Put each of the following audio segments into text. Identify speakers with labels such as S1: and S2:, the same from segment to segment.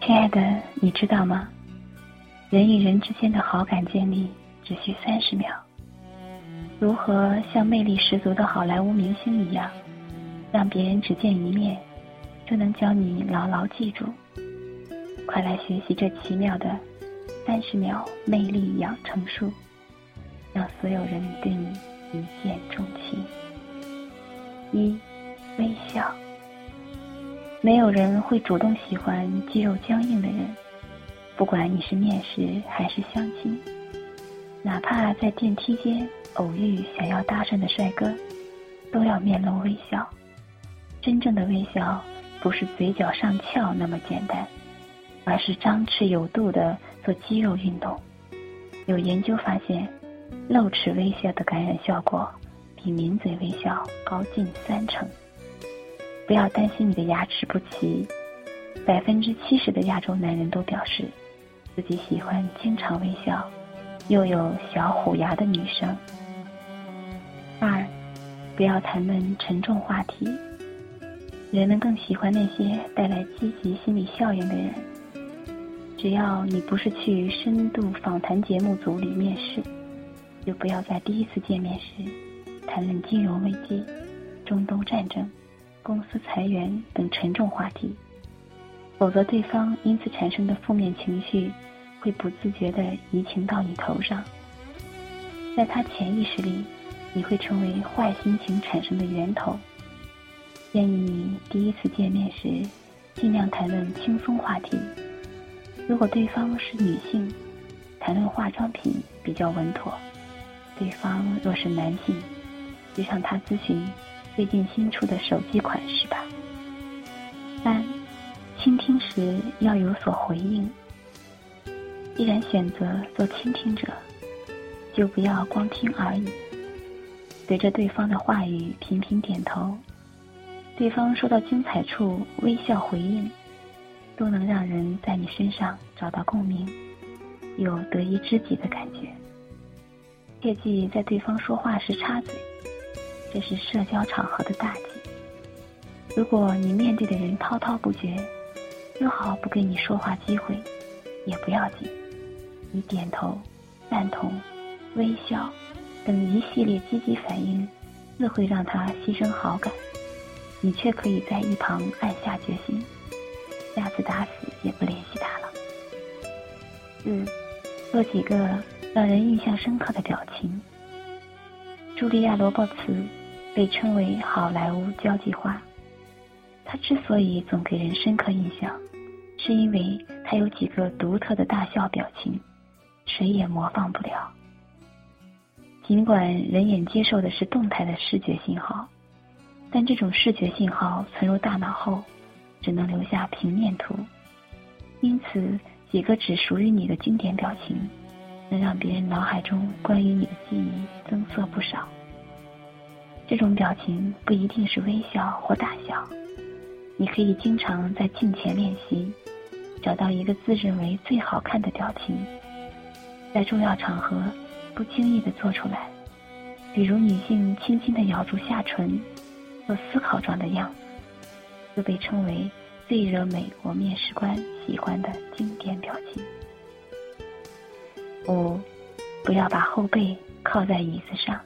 S1: 亲爱的，你知道吗？人与人之间的好感建立只需三十秒。如何像魅力十足的好莱坞明星一样，让别人只见一面就能将你牢牢记住？快来学习这奇妙的三十秒魅力养成术，让所有人对你一见钟情。一，微笑。没有人会主动喜欢肌肉僵硬的人，不管你是面试还是相亲，哪怕在电梯间偶遇想要搭讪的帅哥，都要面露微笑。真正的微笑不是嘴角上翘那么简单，而是张弛有度的做肌肉运动。有研究发现，露齿微笑的感染效果比抿嘴微笑高近三成。不要担心你的牙齿不齐，百分之七十的亚洲男人都表示自己喜欢经常微笑又有小虎牙的女生。二，不要谈论沉重话题，人们更喜欢那些带来积极心理效应的人。只要你不是去深度访谈节目组里面试，就不要在第一次见面时谈论金融危机、中东战争。公司裁员等沉重话题，否则对方因此产生的负面情绪会不自觉地移情到你头上，在他潜意识里，你会成为坏心情产生的源头。建议你第一次见面时，尽量谈论轻松话题。如果对方是女性，谈论化妆品比较稳妥；对方若是男性，就向他咨询。最近新出的手机款式吧。三，倾听时要有所回应。既然选择做倾听者，就不要光听而已，随着对方的话语频频点头，对方说到精彩处微笑回应，都能让人在你身上找到共鸣，有得一知己的感觉。切记在对方说话时插嘴。这是社交场合的大忌。如果你面对的人滔滔不绝，丝毫不给你说话机会，也不要紧。你点头、赞同、微笑等一系列积极反应，自会让他牺牲好感。你却可以在一旁暗下决心，下次打死也不联系他了。四，做几个让人印象深刻的表情。茱莉亚·罗伯茨被称为“好莱坞交际花”。她之所以总给人深刻印象，是因为她有几个独特的大笑表情，谁也模仿不了。尽管人眼接受的是动态的视觉信号，但这种视觉信号存入大脑后，只能留下平面图。因此，几个只属于你的经典表情。能让别人脑海中关于你的记忆增色不少。这种表情不一定是微笑或大笑，你可以经常在镜前练习，找到一个自认为最好看的表情，在重要场合不经意的做出来，比如女性轻轻的咬住下唇，做思考状的样子，就被称为最惹美国面试官喜欢的经典表情。五，不要把后背靠在椅子上。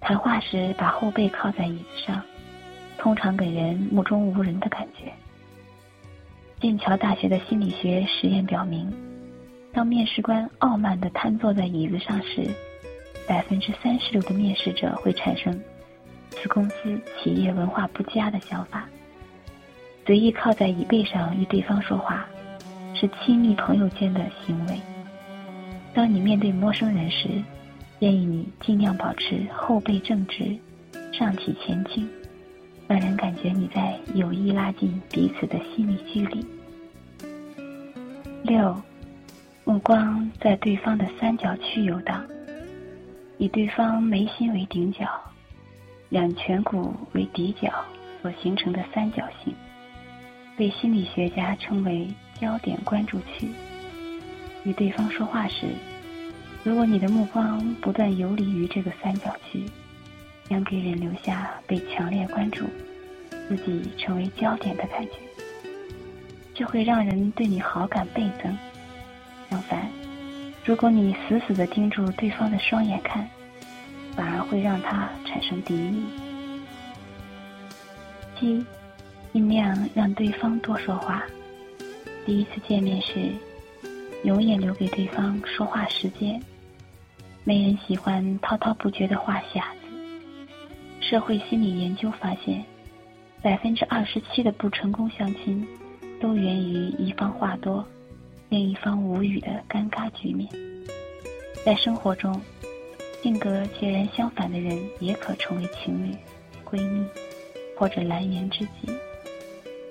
S1: 谈话时把后背靠在椅子上，通常给人目中无人的感觉。剑桥大学的心理学实验表明，当面试官傲慢地瘫坐在椅子上时，百分之三十六的面试者会产生此公司企业文化不佳的想法。随意靠在椅背上与对方说话，是亲密朋友间的行为。当你面对陌生人时，建议你尽量保持后背正直，上体前倾，让人感觉你在有意拉近彼此的心理距离。六，目光在对方的三角区游荡，以对方眉心为顶角，两颧骨为底角所形成的三角形，被心理学家称为焦点关注区。与对方说话时，如果你的目光不断游离于这个三角区，将给人留下被强烈关注、自己成为焦点的感觉。就会让人对你好感倍增。相反，如果你死死的盯住对方的双眼看，反而会让他产生敌意。七，尽量让对方多说话。第一次见面时，永远留给对方说话时间。没人喜欢滔滔不绝的话匣子。社会心理研究发现，百分之二十七的不成功相亲，都源于一方话多。另一方无语的尴尬局面。在生活中，性格截然相反的人也可成为情侣、闺蜜或者蓝颜知己。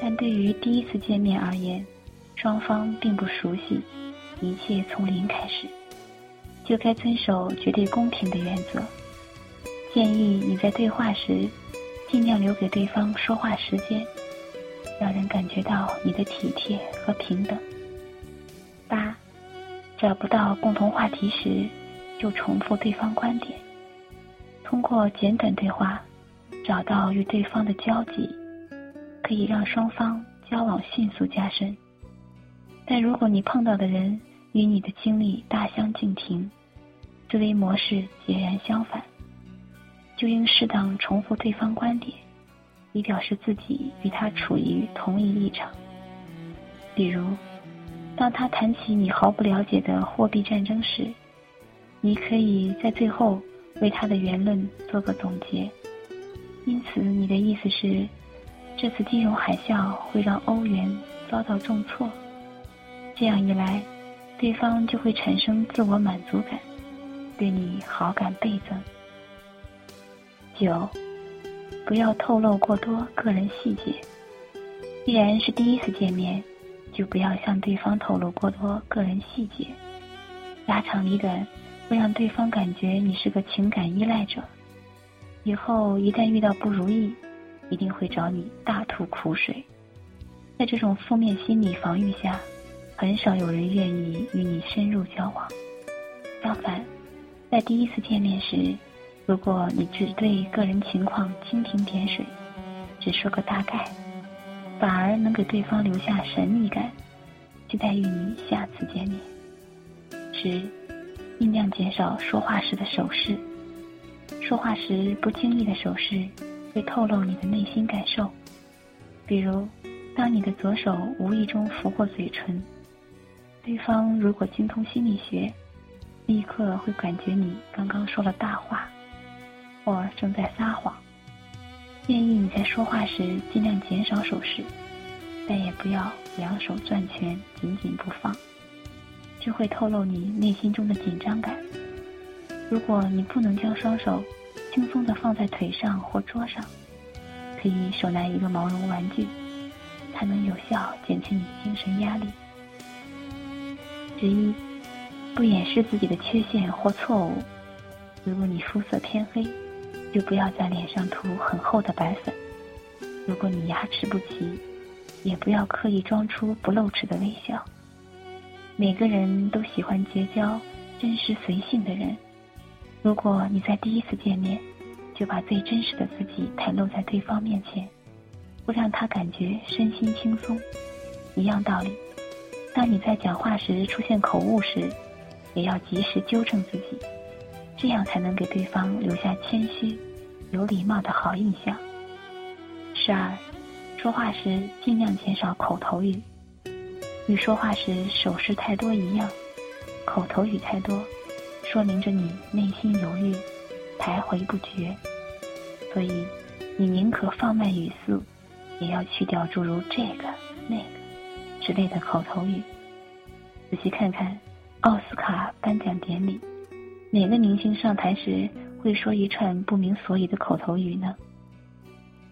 S1: 但对于第一次见面而言，双方并不熟悉，一切从零开始，就该遵守绝对公平的原则。建议你在对话时，尽量留给对方说话时间，让人感觉到你的体贴和平等。八，找不到共同话题时，就重复对方观点。通过简短对话，找到与对方的交集，可以让双方交往迅速加深。但如果你碰到的人与你的经历大相径庭，思维模式截然相反，就应适当重复对方观点，以表示自己与他处于同一立场。比如。当他谈起你毫不了解的货币战争时，你可以在最后为他的言论做个总结。因此，你的意思是，这次金融海啸会让欧元遭到重挫。这样一来，对方就会产生自我满足感，对你好感倍增。九，不要透露过多个人细节。既然是第一次见面。就不要向对方透露过多个人细节，家长里短会让对方感觉你是个情感依赖者，以后一旦遇到不如意，一定会找你大吐苦水。在这种负面心理防御下，很少有人愿意与你深入交往。相反，在第一次见面时，如果你只对个人情况蜻蜓点水，只说个大概。反而能给对方留下神秘感，期待与你下次见面。十，尽量减少说话时的手势。说话时不经意的手势会透露你的内心感受。比如，当你的左手无意中拂过嘴唇，对方如果精通心理学，立刻会感觉你刚刚说了大话，或正在撒谎。建议你在说话时尽量减少手势，但也不要两手攥拳紧紧不放，这会透露你内心中的紧张感。如果你不能将双手轻松地放在腿上或桌上，可以手拿一个毛绒玩具，它能有效减轻你精神压力。十一，不掩饰自己的缺陷或错误。如果你肤色偏黑。就不要在脸上涂很厚的白粉。如果你牙齿不齐，也不要刻意装出不露齿的微笑。每个人都喜欢结交真实随性的人。如果你在第一次见面就把最真实的自己袒露在对方面前，会让他感觉身心轻松。一样道理，当你在讲话时出现口误时，也要及时纠正自己。这样才能给对方留下谦虚、有礼貌的好印象。十二，说话时尽量减少口头语，与说话时手势太多一样，口头语太多，说明着你内心犹豫、徘徊不决。所以，你宁可放慢语速，也要去掉诸如这个、那个之类的口头语。仔细看看奥斯卡颁奖典礼。哪个明星上台时会说一串不明所以的口头语呢？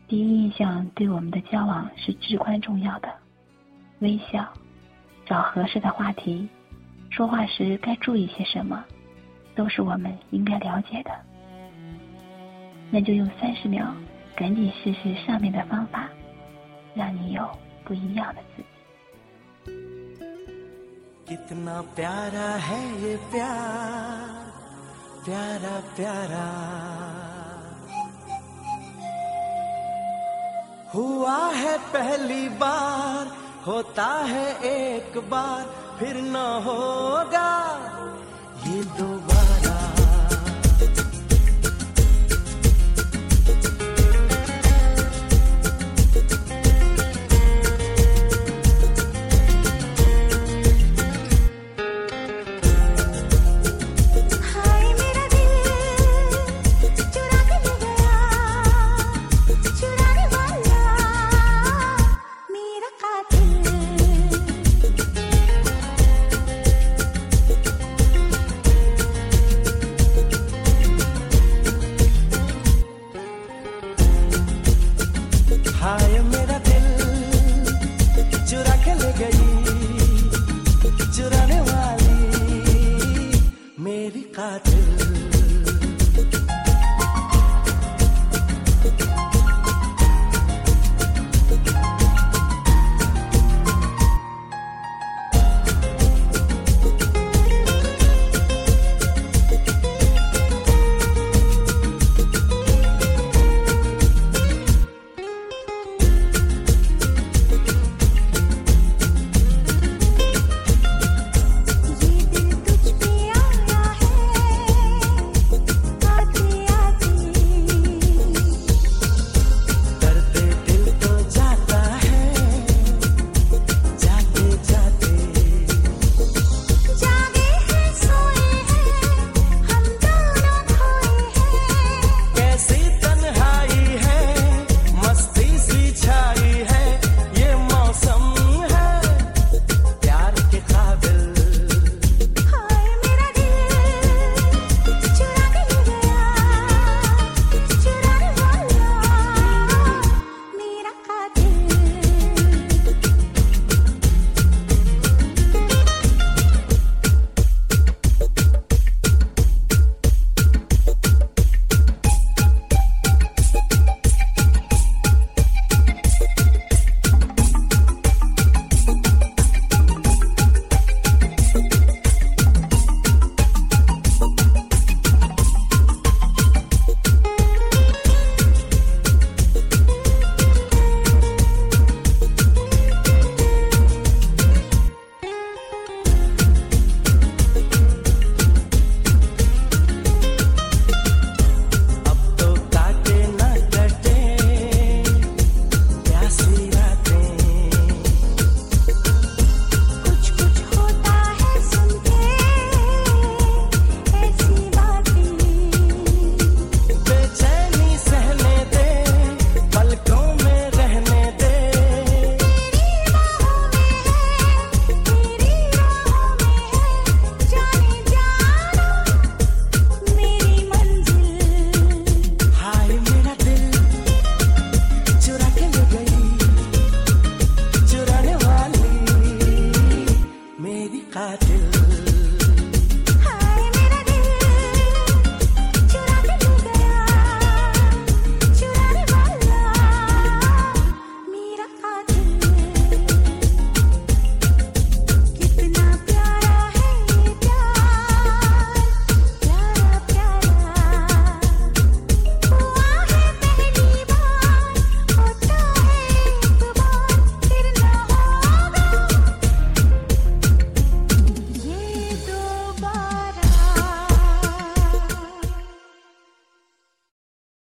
S1: 第一印象对我们的交往是至关重要的。微笑，找合适的话题，说话时该注意些什么，都是我们应该了解的。那就用三十秒，赶紧试试上面的方法，让你有不一样的自己。प्यारा है ये प्यार, प्यारा प्यारा। हुआ है पहली बार,
S2: होता है एक बार, फिर न होगा। ये दो बार